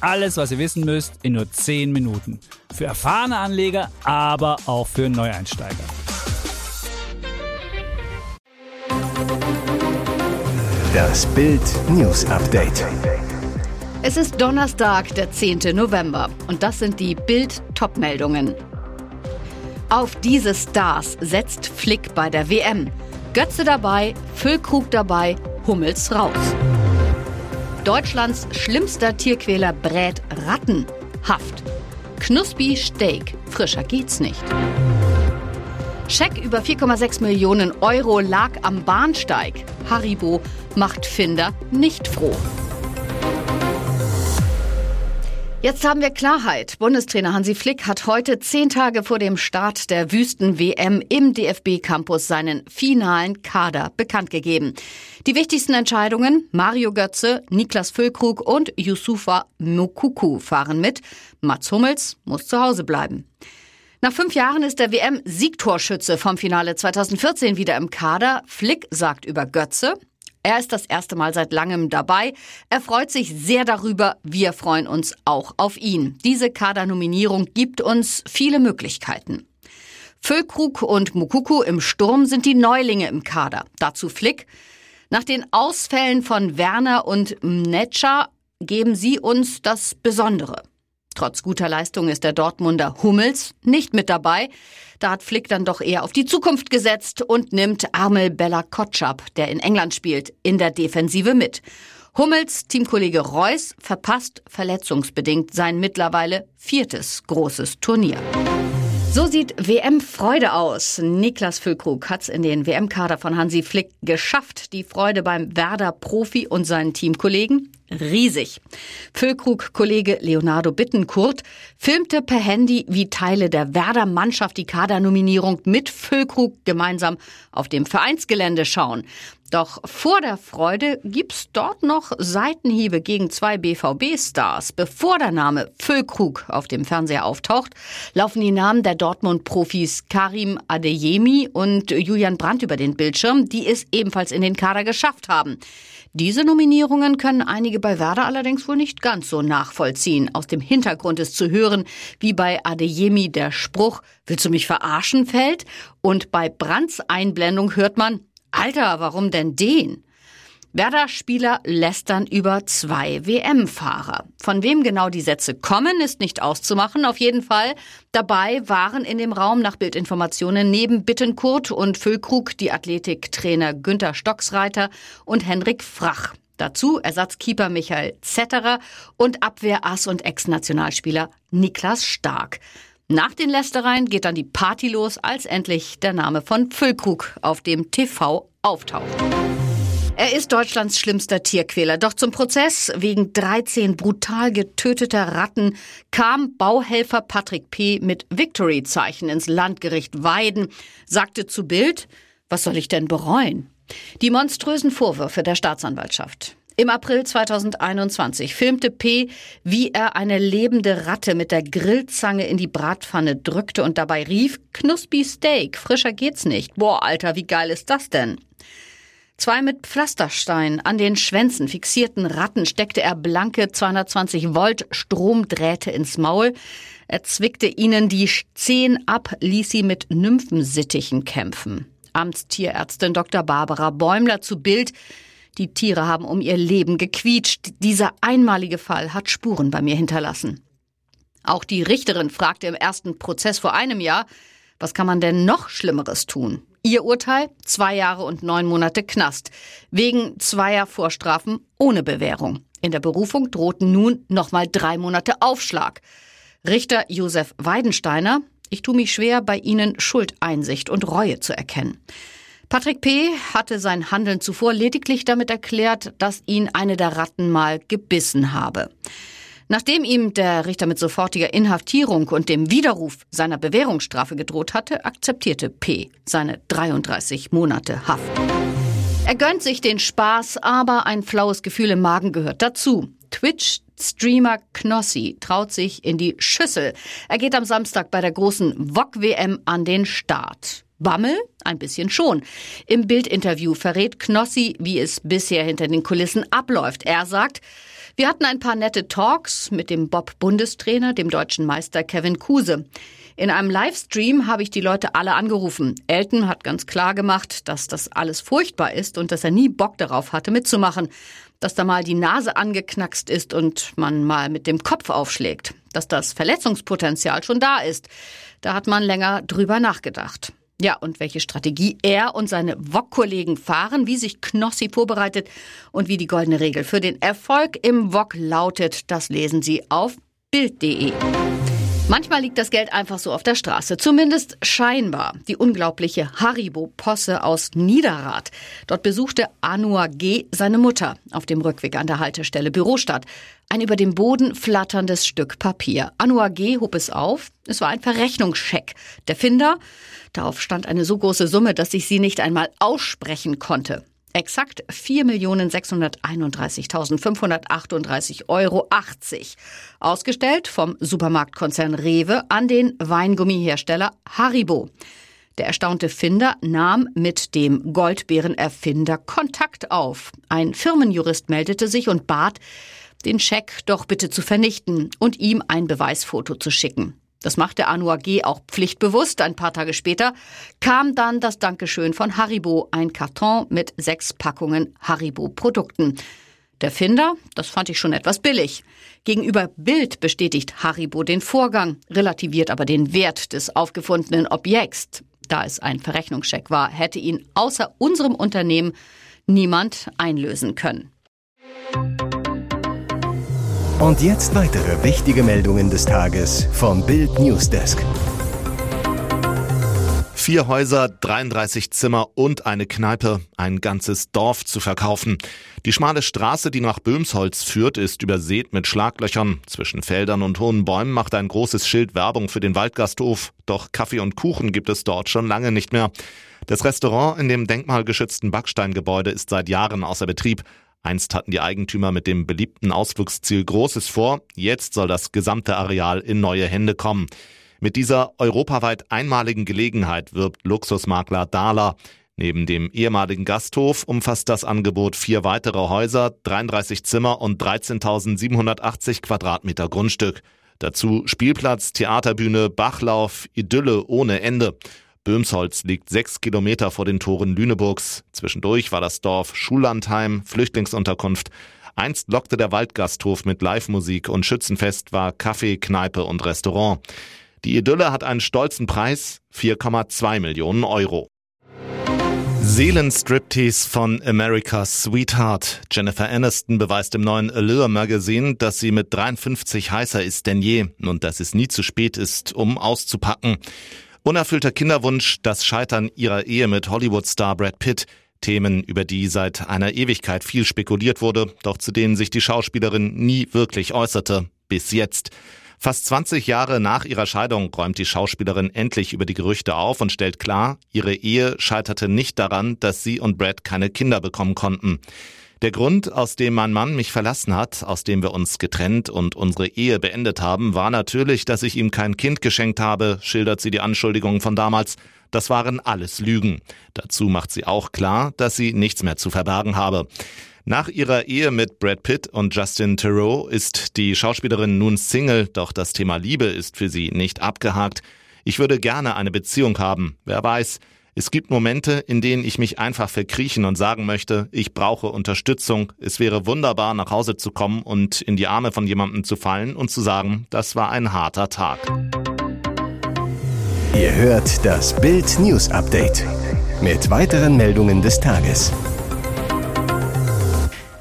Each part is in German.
Alles, was ihr wissen müsst, in nur 10 Minuten. Für erfahrene Anleger, aber auch für Neueinsteiger. Das Bild News Update. Es ist Donnerstag, der 10. November. Und das sind die Bild-Top-Meldungen. Auf diese Stars setzt Flick bei der WM. Götze dabei, Füllkrug dabei, Hummels raus. Deutschlands schlimmster Tierquäler brät Ratten. Haft. Knuspi Steak. Frischer geht's nicht. Scheck über 4,6 Millionen Euro lag am Bahnsteig. Haribo macht Finder nicht froh. Jetzt haben wir Klarheit. Bundestrainer Hansi Flick hat heute zehn Tage vor dem Start der Wüsten-WM im DFB-Campus seinen finalen Kader bekannt gegeben. Die wichtigsten Entscheidungen, Mario Götze, Niklas Füllkrug und Yusufa Mukuku fahren mit. Mats Hummels muss zu Hause bleiben. Nach fünf Jahren ist der WM-Siegtorschütze vom Finale 2014 wieder im Kader. Flick sagt über Götze, er ist das erste Mal seit langem dabei. Er freut sich sehr darüber. Wir freuen uns auch auf ihn. Diese Kadernominierung gibt uns viele Möglichkeiten. Füllkrug und Mukuku im Sturm sind die Neulinge im Kader. Dazu Flick. Nach den Ausfällen von Werner und Mnetscher geben sie uns das Besondere. Trotz guter Leistung ist der Dortmunder Hummels nicht mit dabei. Da hat Flick dann doch eher auf die Zukunft gesetzt und nimmt Armel Bella Kotschap, der in England spielt, in der Defensive mit. Hummels Teamkollege Reus verpasst verletzungsbedingt sein mittlerweile viertes großes Turnier. So sieht WM-Freude aus. Niklas Füllkrug hat's in den WM-Kader von Hansi Flick geschafft. Die Freude beim Werder-Profi und seinen Teamkollegen riesig. Füllkrug-Kollege Leonardo Bittenkurt filmte per Handy, wie Teile der Werder-Mannschaft die Kadernominierung mit Füllkrug gemeinsam auf dem Vereinsgelände schauen. Doch vor der Freude gibt's dort noch Seitenhiebe gegen zwei BVB-Stars. Bevor der Name Füllkrug auf dem Fernseher auftaucht, laufen die Namen der Dortmund-Profis Karim Adeyemi und Julian Brandt über den Bildschirm, die es ebenfalls in den Kader geschafft haben. Diese Nominierungen können einige bei Werder allerdings wohl nicht ganz so nachvollziehen. Aus dem Hintergrund ist zu hören, wie bei Adeyemi der Spruch, willst du mich verarschen fällt? Und bei Brands Einblendung hört man, Alter, warum denn den? Werder-Spieler lästern über zwei WM-Fahrer. Von wem genau die Sätze kommen, ist nicht auszumachen. Auf jeden Fall dabei waren in dem Raum nach Bildinformationen neben Bittenkurt und Füllkrug die Athletiktrainer Günter Stocksreiter und Henrik Frach. Dazu Ersatzkeeper Michael Zetterer und Abwehrass und Ex-Nationalspieler Niklas Stark. Nach den Lästereien geht dann die Party los, als endlich der Name von Füllkrug auf dem TV auftaucht. Er ist Deutschlands schlimmster Tierquäler. Doch zum Prozess wegen 13 brutal getöteter Ratten kam Bauhelfer Patrick P. mit Victory-Zeichen ins Landgericht Weiden, sagte zu Bild, was soll ich denn bereuen? Die monströsen Vorwürfe der Staatsanwaltschaft. Im April 2021 filmte P., wie er eine lebende Ratte mit der Grillzange in die Bratpfanne drückte und dabei rief, Knuspi Steak, frischer geht's nicht. Boah, Alter, wie geil ist das denn? Zwei mit Pflasterstein an den Schwänzen fixierten Ratten steckte er blanke 220 Volt Stromdrähte ins Maul. Er zwickte ihnen die Zehen ab, ließ sie mit Nymphensittichen kämpfen. Amtstierärztin Dr. Barbara Bäumler zu Bild. Die Tiere haben um ihr Leben gequietscht. Dieser einmalige Fall hat Spuren bei mir hinterlassen. Auch die Richterin fragte im ersten Prozess vor einem Jahr, was kann man denn noch Schlimmeres tun? Ihr Urteil? Zwei Jahre und neun Monate Knast. Wegen zweier Vorstrafen ohne Bewährung. In der Berufung drohten nun nochmal drei Monate Aufschlag. Richter Josef Weidensteiner, ich tue mich schwer, bei Ihnen Schuldeinsicht und Reue zu erkennen. Patrick P. hatte sein Handeln zuvor lediglich damit erklärt, dass ihn eine der Ratten mal gebissen habe. Nachdem ihm der Richter mit sofortiger Inhaftierung und dem Widerruf seiner Bewährungsstrafe gedroht hatte, akzeptierte P. seine 33 Monate Haft. Er gönnt sich den Spaß, aber ein flaues Gefühl im Magen gehört dazu. Twitch-Streamer Knossi traut sich in die Schüssel. Er geht am Samstag bei der großen VOG-WM an den Start. Bammel? Ein bisschen schon. Im Bildinterview verrät Knossi, wie es bisher hinter den Kulissen abläuft. Er sagt, wir hatten ein paar nette Talks mit dem Bob-Bundestrainer, dem deutschen Meister Kevin Kuse. In einem Livestream habe ich die Leute alle angerufen. Elton hat ganz klar gemacht, dass das alles furchtbar ist und dass er nie Bock darauf hatte, mitzumachen. Dass da mal die Nase angeknackst ist und man mal mit dem Kopf aufschlägt. Dass das Verletzungspotenzial schon da ist. Da hat man länger drüber nachgedacht. Ja, und welche Strategie er und seine VOG-Kollegen fahren, wie sich Knossi vorbereitet und wie die goldene Regel für den Erfolg im VOG lautet, das lesen Sie auf Bild.de. Manchmal liegt das Geld einfach so auf der Straße, zumindest scheinbar. Die unglaubliche Haribo-Posse aus Niederrad. Dort besuchte Anua G. seine Mutter auf dem Rückweg an der Haltestelle Bürostadt. Ein über dem Boden flatterndes Stück Papier. Anua G. hob es auf. Es war ein Verrechnungscheck. Der Finder? Darauf stand eine so große Summe, dass ich sie nicht einmal aussprechen konnte. Exakt 4.631.538,80 Euro. Ausgestellt vom Supermarktkonzern Rewe an den Weingummihersteller Haribo. Der erstaunte Finder nahm mit dem Goldbeerenerfinder Kontakt auf. Ein Firmenjurist meldete sich und bat, den Scheck doch bitte zu vernichten und ihm ein Beweisfoto zu schicken. Das machte Anua G. auch pflichtbewusst. Ein paar Tage später kam dann das Dankeschön von Haribo, ein Karton mit sechs Packungen Haribo-Produkten. Der Finder, das fand ich schon etwas billig. Gegenüber Bild bestätigt Haribo den Vorgang, relativiert aber den Wert des aufgefundenen Objekts. Da es ein Verrechnungscheck war, hätte ihn außer unserem Unternehmen niemand einlösen können. Und jetzt weitere wichtige Meldungen des Tages vom Bild Newsdesk. Vier Häuser, 33 Zimmer und eine Kneipe, ein ganzes Dorf zu verkaufen. Die schmale Straße, die nach Böhmsholz führt, ist übersät mit Schlaglöchern. Zwischen Feldern und hohen Bäumen macht ein großes Schild Werbung für den Waldgasthof. Doch Kaffee und Kuchen gibt es dort schon lange nicht mehr. Das Restaurant in dem denkmalgeschützten Backsteingebäude ist seit Jahren außer Betrieb. Einst hatten die Eigentümer mit dem beliebten Ausflugsziel Großes vor, jetzt soll das gesamte Areal in neue Hände kommen. Mit dieser europaweit einmaligen Gelegenheit wirbt Luxusmakler Dahler. Neben dem ehemaligen Gasthof umfasst das Angebot vier weitere Häuser, 33 Zimmer und 13.780 Quadratmeter Grundstück. Dazu Spielplatz, Theaterbühne, Bachlauf, Idylle ohne Ende. Böhmsholz liegt sechs Kilometer vor den Toren Lüneburgs. Zwischendurch war das Dorf Schullandheim, Flüchtlingsunterkunft. Einst lockte der Waldgasthof mit Live-Musik und Schützenfest war Kaffee, Kneipe und Restaurant. Die Idylle hat einen stolzen Preis, 4,2 Millionen Euro. Seelenstriptease von America's Sweetheart. Jennifer Aniston beweist im neuen Allure Magazine, dass sie mit 53 heißer ist denn je und dass es nie zu spät ist, um auszupacken. Unerfüllter Kinderwunsch, das Scheitern ihrer Ehe mit Hollywood-Star Brad Pitt. Themen, über die seit einer Ewigkeit viel spekuliert wurde, doch zu denen sich die Schauspielerin nie wirklich äußerte. Bis jetzt. Fast 20 Jahre nach ihrer Scheidung räumt die Schauspielerin endlich über die Gerüchte auf und stellt klar, ihre Ehe scheiterte nicht daran, dass sie und Brad keine Kinder bekommen konnten. Der Grund, aus dem mein Mann mich verlassen hat, aus dem wir uns getrennt und unsere Ehe beendet haben, war natürlich, dass ich ihm kein Kind geschenkt habe, schildert sie die Anschuldigungen von damals. Das waren alles Lügen. Dazu macht sie auch klar, dass sie nichts mehr zu verbergen habe. Nach ihrer Ehe mit Brad Pitt und Justin Theroux ist die Schauspielerin nun Single, doch das Thema Liebe ist für sie nicht abgehakt. Ich würde gerne eine Beziehung haben. Wer weiß, es gibt Momente, in denen ich mich einfach verkriechen und sagen möchte, ich brauche Unterstützung. Es wäre wunderbar, nach Hause zu kommen und in die Arme von jemandem zu fallen und zu sagen, das war ein harter Tag. Ihr hört das Bild News Update mit weiteren Meldungen des Tages.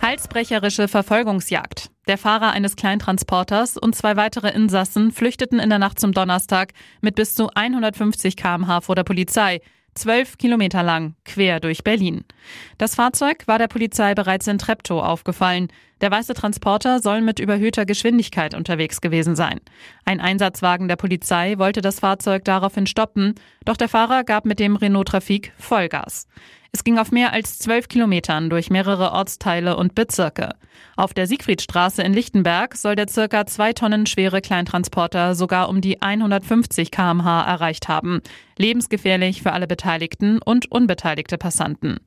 Halsbrecherische Verfolgungsjagd. Der Fahrer eines Kleintransporters und zwei weitere Insassen flüchteten in der Nacht zum Donnerstag mit bis zu 150 km/h vor der Polizei zwölf Kilometer lang, quer durch Berlin. Das Fahrzeug war der Polizei bereits in Treptow aufgefallen. Der weiße Transporter soll mit überhöhter Geschwindigkeit unterwegs gewesen sein. Ein Einsatzwagen der Polizei wollte das Fahrzeug daraufhin stoppen, doch der Fahrer gab mit dem Renault Trafik Vollgas. Es ging auf mehr als zwölf Kilometern durch mehrere Ortsteile und Bezirke. Auf der Siegfriedstraße in Lichtenberg soll der circa zwei Tonnen schwere Kleintransporter sogar um die 150 kmh erreicht haben. Lebensgefährlich für alle Beteiligten und unbeteiligte Passanten.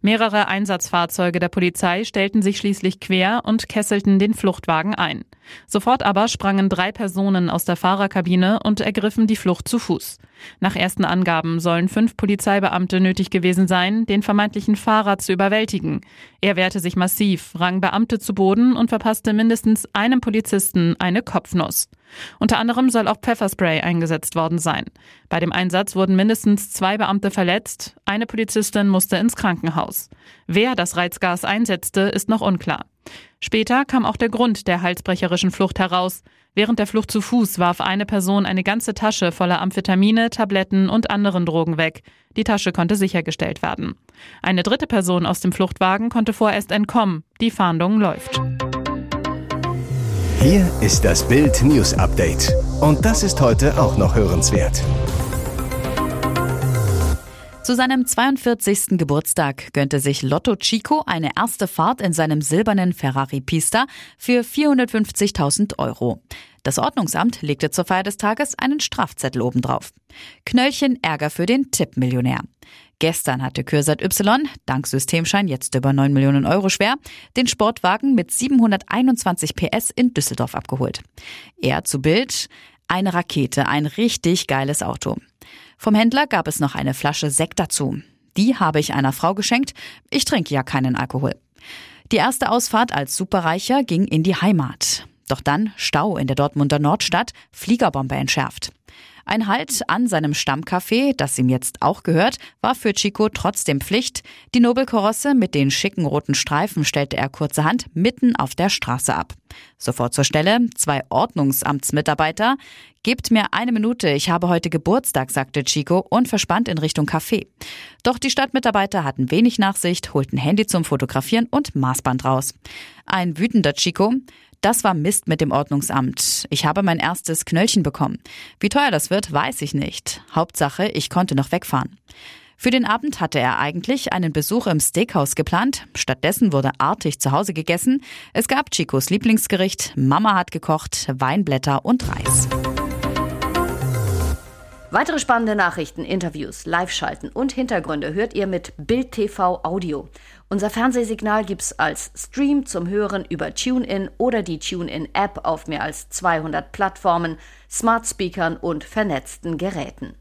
Mehrere Einsatzfahrzeuge der Polizei stellten sich schließlich quer und kesselten den Fluchtwagen ein. Sofort aber sprangen drei Personen aus der Fahrerkabine und ergriffen die Flucht zu Fuß. Nach ersten Angaben sollen fünf Polizeibeamte nötig gewesen sein, den vermeintlichen Fahrer zu überwältigen. Er wehrte sich massiv, rang Beamte zu Boden und verpasste mindestens einem Polizisten eine Kopfnuss. Unter anderem soll auch Pfefferspray eingesetzt worden sein. Bei dem Einsatz wurden mindestens zwei Beamte verletzt, eine Polizistin musste ins Krankenhaus. Wer das Reizgas einsetzte, ist noch unklar. Später kam auch der Grund der halsbrecherischen Flucht heraus. Während der Flucht zu Fuß warf eine Person eine ganze Tasche voller Amphetamine, Tabletten und anderen Drogen weg. Die Tasche konnte sichergestellt werden. Eine dritte Person aus dem Fluchtwagen konnte vorerst entkommen. Die Fahndung läuft. Hier ist das Bild News Update. Und das ist heute auch noch hörenswert. Zu seinem 42. Geburtstag gönnte sich Lotto Chico eine erste Fahrt in seinem silbernen Ferrari Pista für 450.000 Euro. Das Ordnungsamt legte zur Feier des Tages einen Strafzettel obendrauf. Knöllchen Ärger für den Tippmillionär. Gestern hatte Kürsat Y, dank Systemschein jetzt über 9 Millionen Euro schwer, den Sportwagen mit 721 PS in Düsseldorf abgeholt. Er zu Bild, eine Rakete, ein richtig geiles Auto. Vom Händler gab es noch eine Flasche Sekt dazu. Die habe ich einer Frau geschenkt. Ich trinke ja keinen Alkohol. Die erste Ausfahrt als Superreicher ging in die Heimat. Doch dann Stau in der Dortmunder Nordstadt, Fliegerbombe entschärft. Ein Halt an seinem Stammcafé, das ihm jetzt auch gehört, war für Chico trotzdem Pflicht. Die Nobelkorosse mit den schicken roten Streifen stellte er kurzerhand mitten auf der Straße ab. Sofort zur Stelle, zwei Ordnungsamtsmitarbeiter. Gebt mir eine Minute, ich habe heute Geburtstag, sagte Chico und verspannt in Richtung Café. Doch die Stadtmitarbeiter hatten wenig Nachsicht, holten Handy zum Fotografieren und Maßband raus. Ein wütender Chico. Das war Mist mit dem Ordnungsamt. Ich habe mein erstes Knöllchen bekommen. Wie teuer das wird, weiß ich nicht. Hauptsache, ich konnte noch wegfahren. Für den Abend hatte er eigentlich einen Besuch im Steakhouse geplant. Stattdessen wurde artig zu Hause gegessen. Es gab Chicos Lieblingsgericht, Mama hat gekocht, Weinblätter und Reis. Weitere spannende Nachrichten, Interviews, Live-Schalten und Hintergründe hört ihr mit Bild TV Audio. Unser Fernsehsignal gibt's als Stream zum Hören über TuneIn oder die TuneIn-App auf mehr als 200 Plattformen, Smart Speakern und vernetzten Geräten.